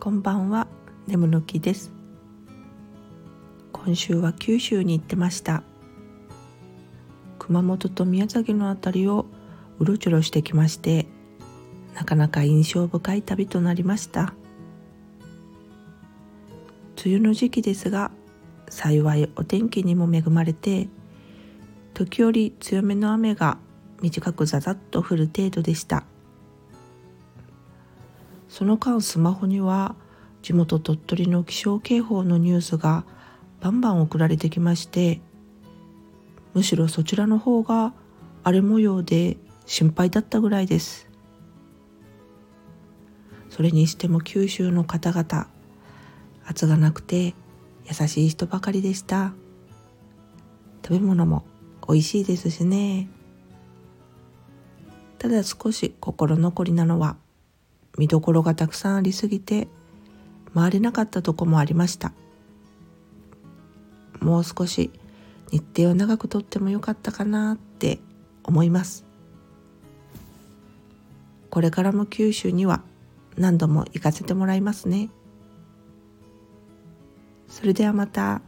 こんばんは。眠ぬきです。今週は九州に行ってました。熊本と宮崎のあたりをうろちょろしてきましてなかなか印象深い旅となりました。梅雨の時期ですが幸いお天気にも恵まれて時折強めの雨が短くザザッと降る程度でした。その間スマホには地元鳥取の気象警報のニュースがバンバン送られてきましてむしろそちらの方が荒れ模様で心配だったぐらいです。それにしても九州の方々圧がなくて優しい人ばかりでした。食べ物も美味しいですしね。ただ少し心残りなのは見どころがたくさんありすぎて回れなかったとこもありました。もう少し日程を長くとってもよかったかなって思います。これからも九州には何度も行かせてもらいますね。それではまた。